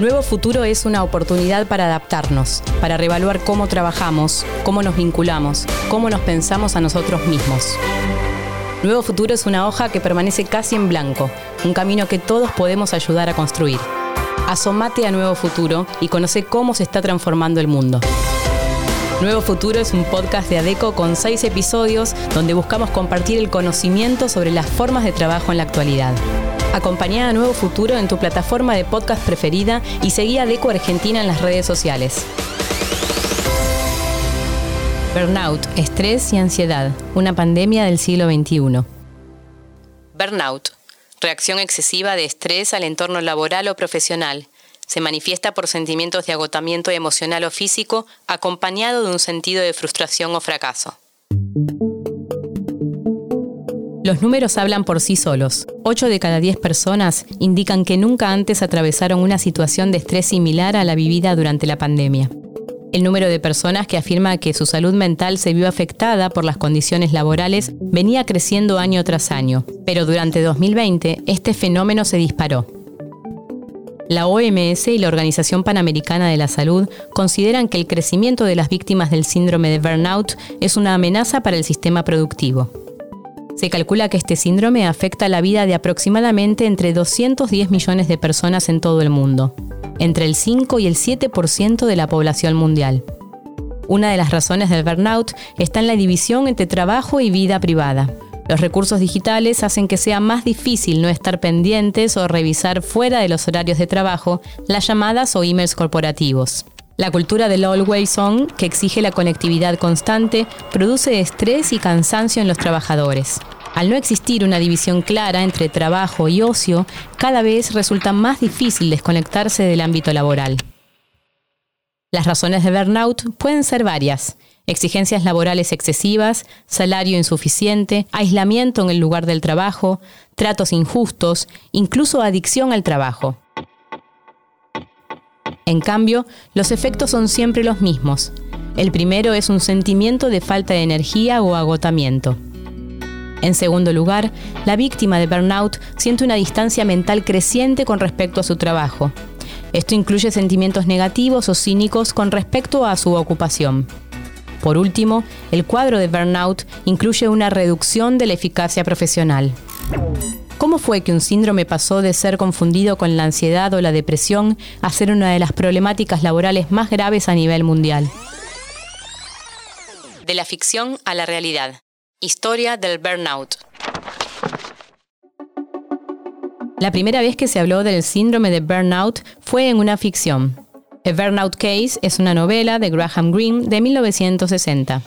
Nuevo Futuro es una oportunidad para adaptarnos, para reevaluar cómo trabajamos, cómo nos vinculamos, cómo nos pensamos a nosotros mismos. Nuevo Futuro es una hoja que permanece casi en blanco, un camino que todos podemos ayudar a construir. Asomate a Nuevo Futuro y conoce cómo se está transformando el mundo. Nuevo Futuro es un podcast de ADECO con seis episodios donde buscamos compartir el conocimiento sobre las formas de trabajo en la actualidad. Acompañá a Nuevo Futuro en tu plataforma de podcast preferida y seguí a ADECO Argentina en las redes sociales. Burnout, estrés y ansiedad, una pandemia del siglo XXI. Burnout, reacción excesiva de estrés al entorno laboral o profesional. Se manifiesta por sentimientos de agotamiento emocional o físico acompañado de un sentido de frustración o fracaso. Los números hablan por sí solos. 8 de cada 10 personas indican que nunca antes atravesaron una situación de estrés similar a la vivida durante la pandemia. El número de personas que afirma que su salud mental se vio afectada por las condiciones laborales venía creciendo año tras año, pero durante 2020 este fenómeno se disparó. La OMS y la Organización Panamericana de la Salud consideran que el crecimiento de las víctimas del síndrome de burnout es una amenaza para el sistema productivo. Se calcula que este síndrome afecta la vida de aproximadamente entre 210 millones de personas en todo el mundo entre el 5 y el 7% de la población mundial. Una de las razones del burnout está en la división entre trabajo y vida privada. Los recursos digitales hacen que sea más difícil no estar pendientes o revisar fuera de los horarios de trabajo las llamadas o emails corporativos. La cultura del always on, que exige la conectividad constante, produce estrés y cansancio en los trabajadores. Al no existir una división clara entre trabajo y ocio, cada vez resulta más difícil desconectarse del ámbito laboral. Las razones de burnout pueden ser varias. Exigencias laborales excesivas, salario insuficiente, aislamiento en el lugar del trabajo, tratos injustos, incluso adicción al trabajo. En cambio, los efectos son siempre los mismos. El primero es un sentimiento de falta de energía o agotamiento. En segundo lugar, la víctima de burnout siente una distancia mental creciente con respecto a su trabajo. Esto incluye sentimientos negativos o cínicos con respecto a su ocupación. Por último, el cuadro de burnout incluye una reducción de la eficacia profesional. ¿Cómo fue que un síndrome pasó de ser confundido con la ansiedad o la depresión a ser una de las problemáticas laborales más graves a nivel mundial? De la ficción a la realidad. Historia del burnout. La primera vez que se habló del síndrome de burnout fue en una ficción. A Burnout Case es una novela de Graham Greene de 1960.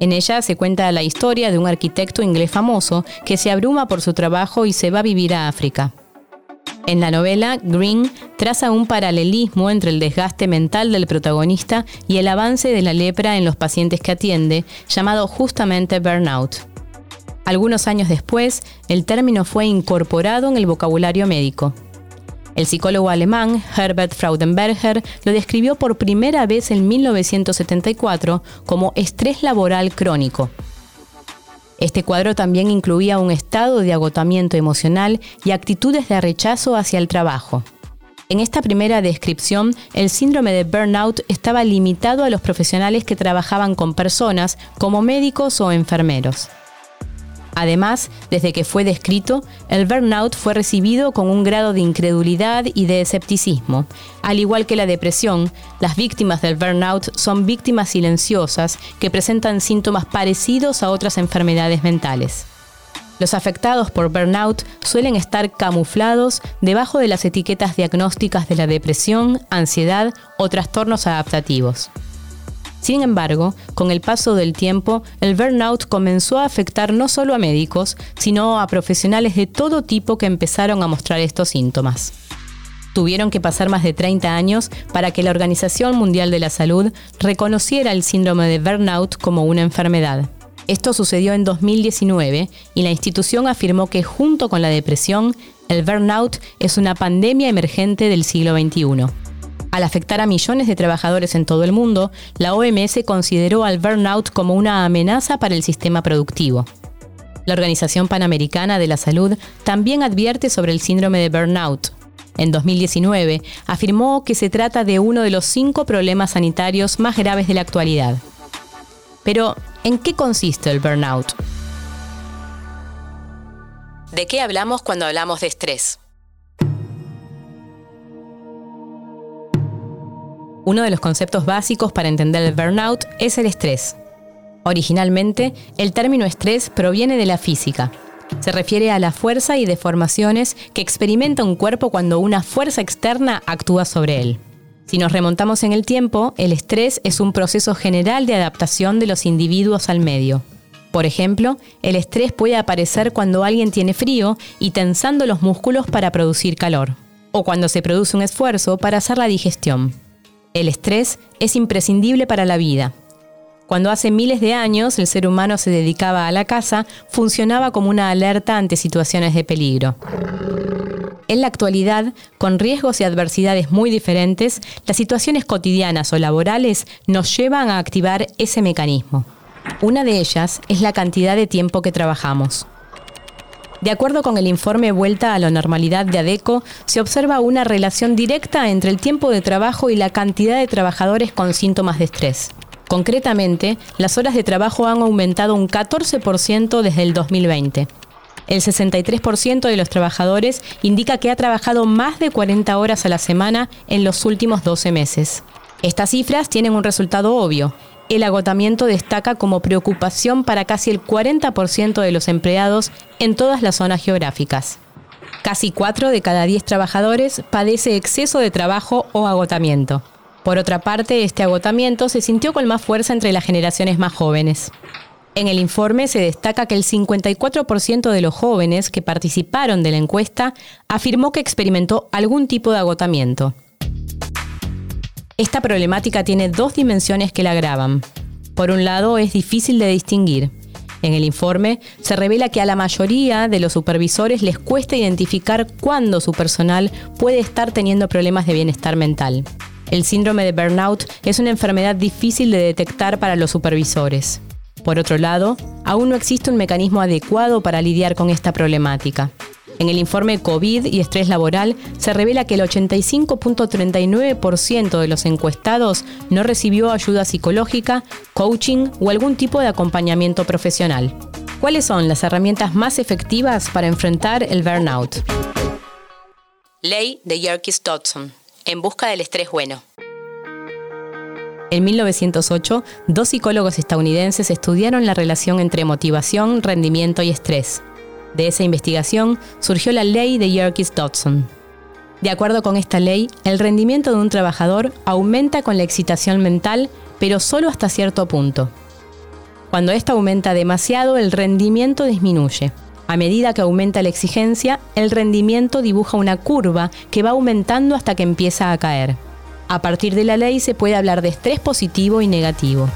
En ella se cuenta la historia de un arquitecto inglés famoso que se abruma por su trabajo y se va a vivir a África. En la novela, Green traza un paralelismo entre el desgaste mental del protagonista y el avance de la lepra en los pacientes que atiende, llamado justamente burnout. Algunos años después, el término fue incorporado en el vocabulario médico. El psicólogo alemán Herbert Fraudenberger lo describió por primera vez en 1974 como estrés laboral crónico. Este cuadro también incluía un estado de agotamiento emocional y actitudes de rechazo hacia el trabajo. En esta primera descripción, el síndrome de burnout estaba limitado a los profesionales que trabajaban con personas como médicos o enfermeros. Además, desde que fue descrito, el burnout fue recibido con un grado de incredulidad y de escepticismo. Al igual que la depresión, las víctimas del burnout son víctimas silenciosas que presentan síntomas parecidos a otras enfermedades mentales. Los afectados por burnout suelen estar camuflados debajo de las etiquetas diagnósticas de la depresión, ansiedad o trastornos adaptativos. Sin embargo, con el paso del tiempo, el burnout comenzó a afectar no solo a médicos, sino a profesionales de todo tipo que empezaron a mostrar estos síntomas. Tuvieron que pasar más de 30 años para que la Organización Mundial de la Salud reconociera el síndrome de burnout como una enfermedad. Esto sucedió en 2019 y la institución afirmó que junto con la depresión, el burnout es una pandemia emergente del siglo XXI. Al afectar a millones de trabajadores en todo el mundo, la OMS consideró al burnout como una amenaza para el sistema productivo. La Organización Panamericana de la Salud también advierte sobre el síndrome de burnout. en 2019, afirmó que se trata de uno de los cinco problemas sanitarios más graves de la actualidad. Pero, ¿en qué consiste el burnout? ¿De qué hablamos cuando hablamos de estrés? Uno de los conceptos básicos para entender el burnout es el estrés. Originalmente, el término estrés proviene de la física. Se refiere a la fuerza y deformaciones que experimenta un cuerpo cuando una fuerza externa actúa sobre él. Si nos remontamos en el tiempo, el estrés es un proceso general de adaptación de los individuos al medio. Por ejemplo, el estrés puede aparecer cuando alguien tiene frío y tensando los músculos para producir calor, o cuando se produce un esfuerzo para hacer la digestión. El estrés es imprescindible para la vida. Cuando hace miles de años el ser humano se dedicaba a la caza, funcionaba como una alerta ante situaciones de peligro. En la actualidad, con riesgos y adversidades muy diferentes, las situaciones cotidianas o laborales nos llevan a activar ese mecanismo. Una de ellas es la cantidad de tiempo que trabajamos. De acuerdo con el informe Vuelta a la Normalidad de ADECO, se observa una relación directa entre el tiempo de trabajo y la cantidad de trabajadores con síntomas de estrés. Concretamente, las horas de trabajo han aumentado un 14% desde el 2020. El 63% de los trabajadores indica que ha trabajado más de 40 horas a la semana en los últimos 12 meses. Estas cifras tienen un resultado obvio, el agotamiento destaca como preocupación para casi el 40% de los empleados en todas las zonas geográficas. Casi 4 de cada 10 trabajadores padece exceso de trabajo o agotamiento. Por otra parte, este agotamiento se sintió con más fuerza entre las generaciones más jóvenes. En el informe se destaca que el 54% de los jóvenes que participaron de la encuesta afirmó que experimentó algún tipo de agotamiento. Esta problemática tiene dos dimensiones que la agravan. Por un lado, es difícil de distinguir. En el informe se revela que a la mayoría de los supervisores les cuesta identificar cuándo su personal puede estar teniendo problemas de bienestar mental. El síndrome de burnout es una enfermedad difícil de detectar para los supervisores. Por otro lado, aún no existe un mecanismo adecuado para lidiar con esta problemática. En el informe COVID y estrés laboral se revela que el 85.39% de los encuestados no recibió ayuda psicológica, coaching o algún tipo de acompañamiento profesional. ¿Cuáles son las herramientas más efectivas para enfrentar el burnout? Ley de Yerkes Dodson. En busca del estrés bueno. En 1908, dos psicólogos estadounidenses estudiaron la relación entre motivación, rendimiento y estrés. De esa investigación surgió la ley de Yerkes-Dodson. De acuerdo con esta ley, el rendimiento de un trabajador aumenta con la excitación mental, pero solo hasta cierto punto. Cuando esta aumenta demasiado, el rendimiento disminuye. A medida que aumenta la exigencia, el rendimiento dibuja una curva que va aumentando hasta que empieza a caer. A partir de la ley se puede hablar de estrés positivo y negativo.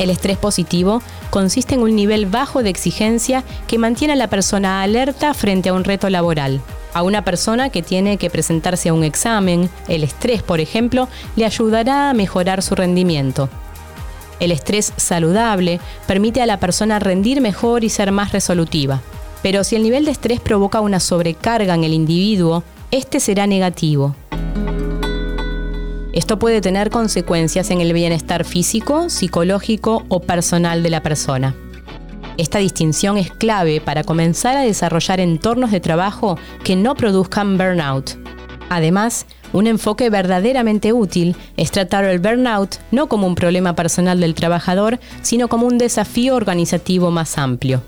El estrés positivo consiste en un nivel bajo de exigencia que mantiene a la persona alerta frente a un reto laboral. A una persona que tiene que presentarse a un examen, el estrés, por ejemplo, le ayudará a mejorar su rendimiento. El estrés saludable permite a la persona rendir mejor y ser más resolutiva. Pero si el nivel de estrés provoca una sobrecarga en el individuo, este será negativo. Esto puede tener consecuencias en el bienestar físico, psicológico o personal de la persona. Esta distinción es clave para comenzar a desarrollar entornos de trabajo que no produzcan burnout. Además, un enfoque verdaderamente útil es tratar el burnout no como un problema personal del trabajador, sino como un desafío organizativo más amplio.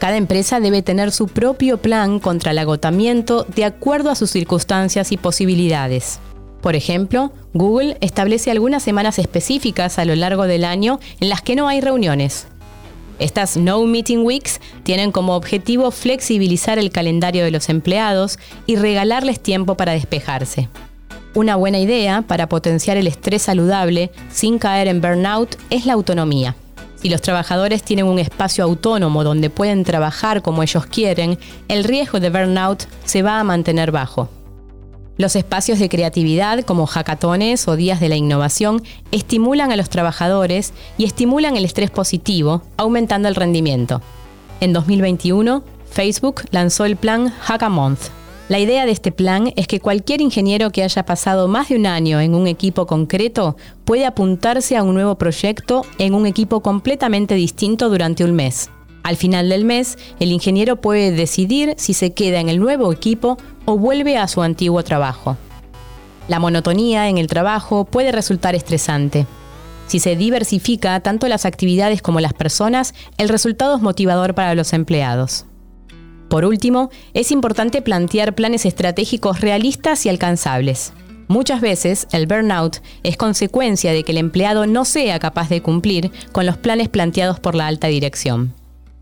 Cada empresa debe tener su propio plan contra el agotamiento de acuerdo a sus circunstancias y posibilidades. Por ejemplo, Google establece algunas semanas específicas a lo largo del año en las que no hay reuniones. Estas No Meeting Weeks tienen como objetivo flexibilizar el calendario de los empleados y regalarles tiempo para despejarse. Una buena idea para potenciar el estrés saludable sin caer en burnout es la autonomía. Si los trabajadores tienen un espacio autónomo donde pueden trabajar como ellos quieren, el riesgo de burnout se va a mantener bajo. Los espacios de creatividad como hackatones o días de la innovación estimulan a los trabajadores y estimulan el estrés positivo, aumentando el rendimiento. En 2021, Facebook lanzó el plan Hack a Month. La idea de este plan es que cualquier ingeniero que haya pasado más de un año en un equipo concreto puede apuntarse a un nuevo proyecto en un equipo completamente distinto durante un mes. Al final del mes, el ingeniero puede decidir si se queda en el nuevo equipo o vuelve a su antiguo trabajo. La monotonía en el trabajo puede resultar estresante. Si se diversifica tanto las actividades como las personas, el resultado es motivador para los empleados. Por último, es importante plantear planes estratégicos realistas y alcanzables. Muchas veces el burnout es consecuencia de que el empleado no sea capaz de cumplir con los planes planteados por la alta dirección.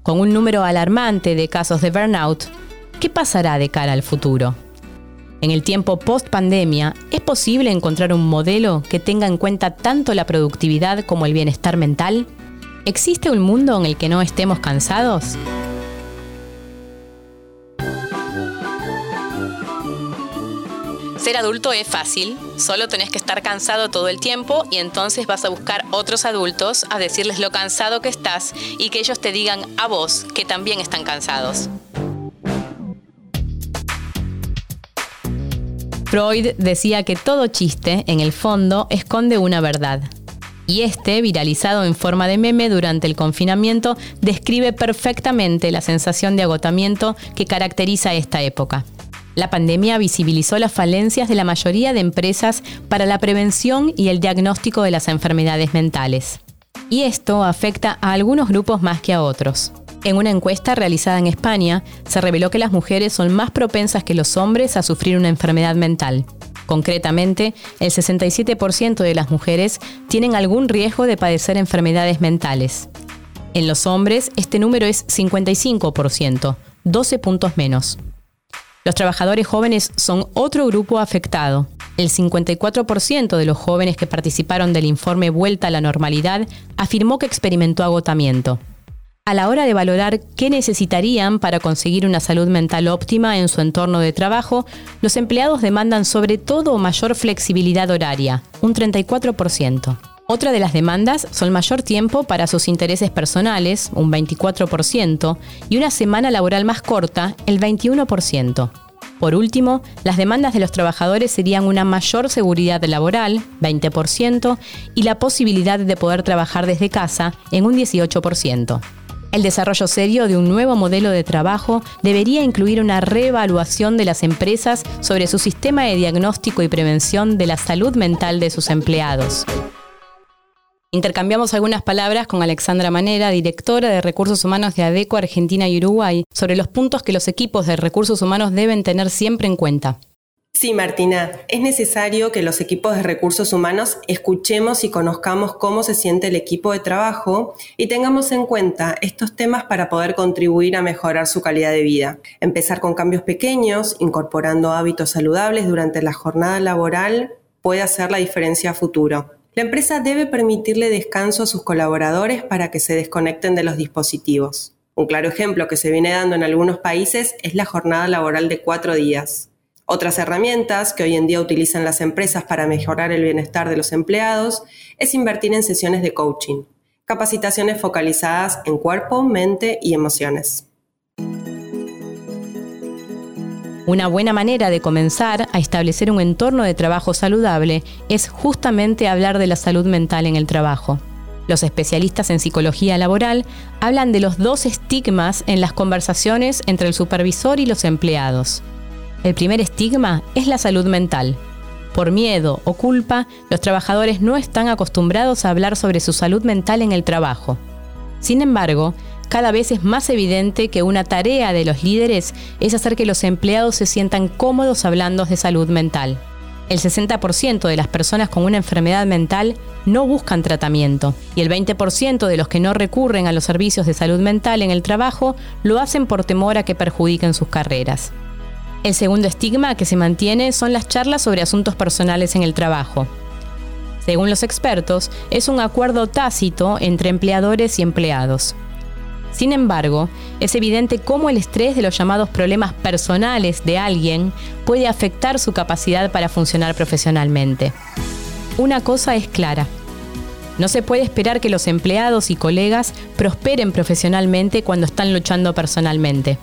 Con un número alarmante de casos de burnout, ¿qué pasará de cara al futuro? En el tiempo post pandemia, ¿es posible encontrar un modelo que tenga en cuenta tanto la productividad como el bienestar mental? ¿Existe un mundo en el que no estemos cansados? Ser adulto es fácil, solo tenés que estar cansado todo el tiempo y entonces vas a buscar otros adultos a decirles lo cansado que estás y que ellos te digan a vos que también están cansados. Freud decía que todo chiste, en el fondo, esconde una verdad. Y este, viralizado en forma de meme durante el confinamiento, describe perfectamente la sensación de agotamiento que caracteriza esta época. La pandemia visibilizó las falencias de la mayoría de empresas para la prevención y el diagnóstico de las enfermedades mentales. Y esto afecta a algunos grupos más que a otros. En una encuesta realizada en España, se reveló que las mujeres son más propensas que los hombres a sufrir una enfermedad mental. Concretamente, el 67% de las mujeres tienen algún riesgo de padecer enfermedades mentales. En los hombres, este número es 55%, 12 puntos menos. Los trabajadores jóvenes son otro grupo afectado. El 54% de los jóvenes que participaron del informe Vuelta a la Normalidad afirmó que experimentó agotamiento. A la hora de valorar qué necesitarían para conseguir una salud mental óptima en su entorno de trabajo, los empleados demandan sobre todo mayor flexibilidad horaria, un 34%. Otra de las demandas son mayor tiempo para sus intereses personales, un 24%, y una semana laboral más corta, el 21%. Por último, las demandas de los trabajadores serían una mayor seguridad laboral, 20%, y la posibilidad de poder trabajar desde casa, en un 18%. El desarrollo serio de un nuevo modelo de trabajo debería incluir una reevaluación de las empresas sobre su sistema de diagnóstico y prevención de la salud mental de sus empleados. Intercambiamos algunas palabras con Alexandra Manera, directora de Recursos Humanos de ADECO Argentina y Uruguay, sobre los puntos que los equipos de recursos humanos deben tener siempre en cuenta. Sí, Martina, es necesario que los equipos de recursos humanos escuchemos y conozcamos cómo se siente el equipo de trabajo y tengamos en cuenta estos temas para poder contribuir a mejorar su calidad de vida. Empezar con cambios pequeños, incorporando hábitos saludables durante la jornada laboral, puede hacer la diferencia a futuro. La empresa debe permitirle descanso a sus colaboradores para que se desconecten de los dispositivos. Un claro ejemplo que se viene dando en algunos países es la jornada laboral de cuatro días. Otras herramientas que hoy en día utilizan las empresas para mejorar el bienestar de los empleados es invertir en sesiones de coaching, capacitaciones focalizadas en cuerpo, mente y emociones. Una buena manera de comenzar a establecer un entorno de trabajo saludable es justamente hablar de la salud mental en el trabajo. Los especialistas en psicología laboral hablan de los dos estigmas en las conversaciones entre el supervisor y los empleados. El primer estigma es la salud mental. Por miedo o culpa, los trabajadores no están acostumbrados a hablar sobre su salud mental en el trabajo. Sin embargo, cada vez es más evidente que una tarea de los líderes es hacer que los empleados se sientan cómodos hablando de salud mental. El 60% de las personas con una enfermedad mental no buscan tratamiento y el 20% de los que no recurren a los servicios de salud mental en el trabajo lo hacen por temor a que perjudiquen sus carreras. El segundo estigma que se mantiene son las charlas sobre asuntos personales en el trabajo. Según los expertos, es un acuerdo tácito entre empleadores y empleados. Sin embargo, es evidente cómo el estrés de los llamados problemas personales de alguien puede afectar su capacidad para funcionar profesionalmente. Una cosa es clara. No se puede esperar que los empleados y colegas prosperen profesionalmente cuando están luchando personalmente.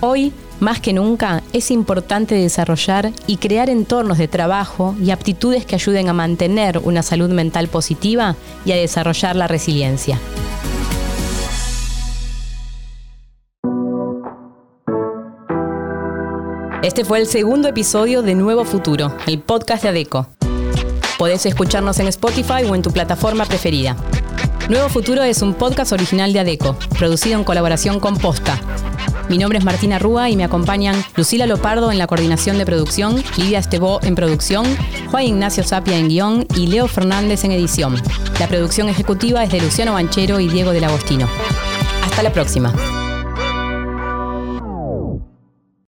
Hoy, Más que nunca es importante desarrollar y crear entornos de trabajo y aptitudes que ayuden a mantener una salud mental positiva y a desarrollar la resiliencia. Este fue el segundo episodio de Nuevo Futuro, el podcast de ADECO. Podés escucharnos en Spotify o en tu plataforma preferida. Nuevo Futuro es un podcast original de ADECO, producido en colaboración con Posta. Mi nombre es Martina Rúa y me acompañan Lucila Lopardo en la coordinación de producción, Lidia Estebó en producción, Juan Ignacio Sapia en guion y Leo Fernández en edición. La producción ejecutiva es de Luciano Banchero y Diego del Agostino. Hasta la próxima.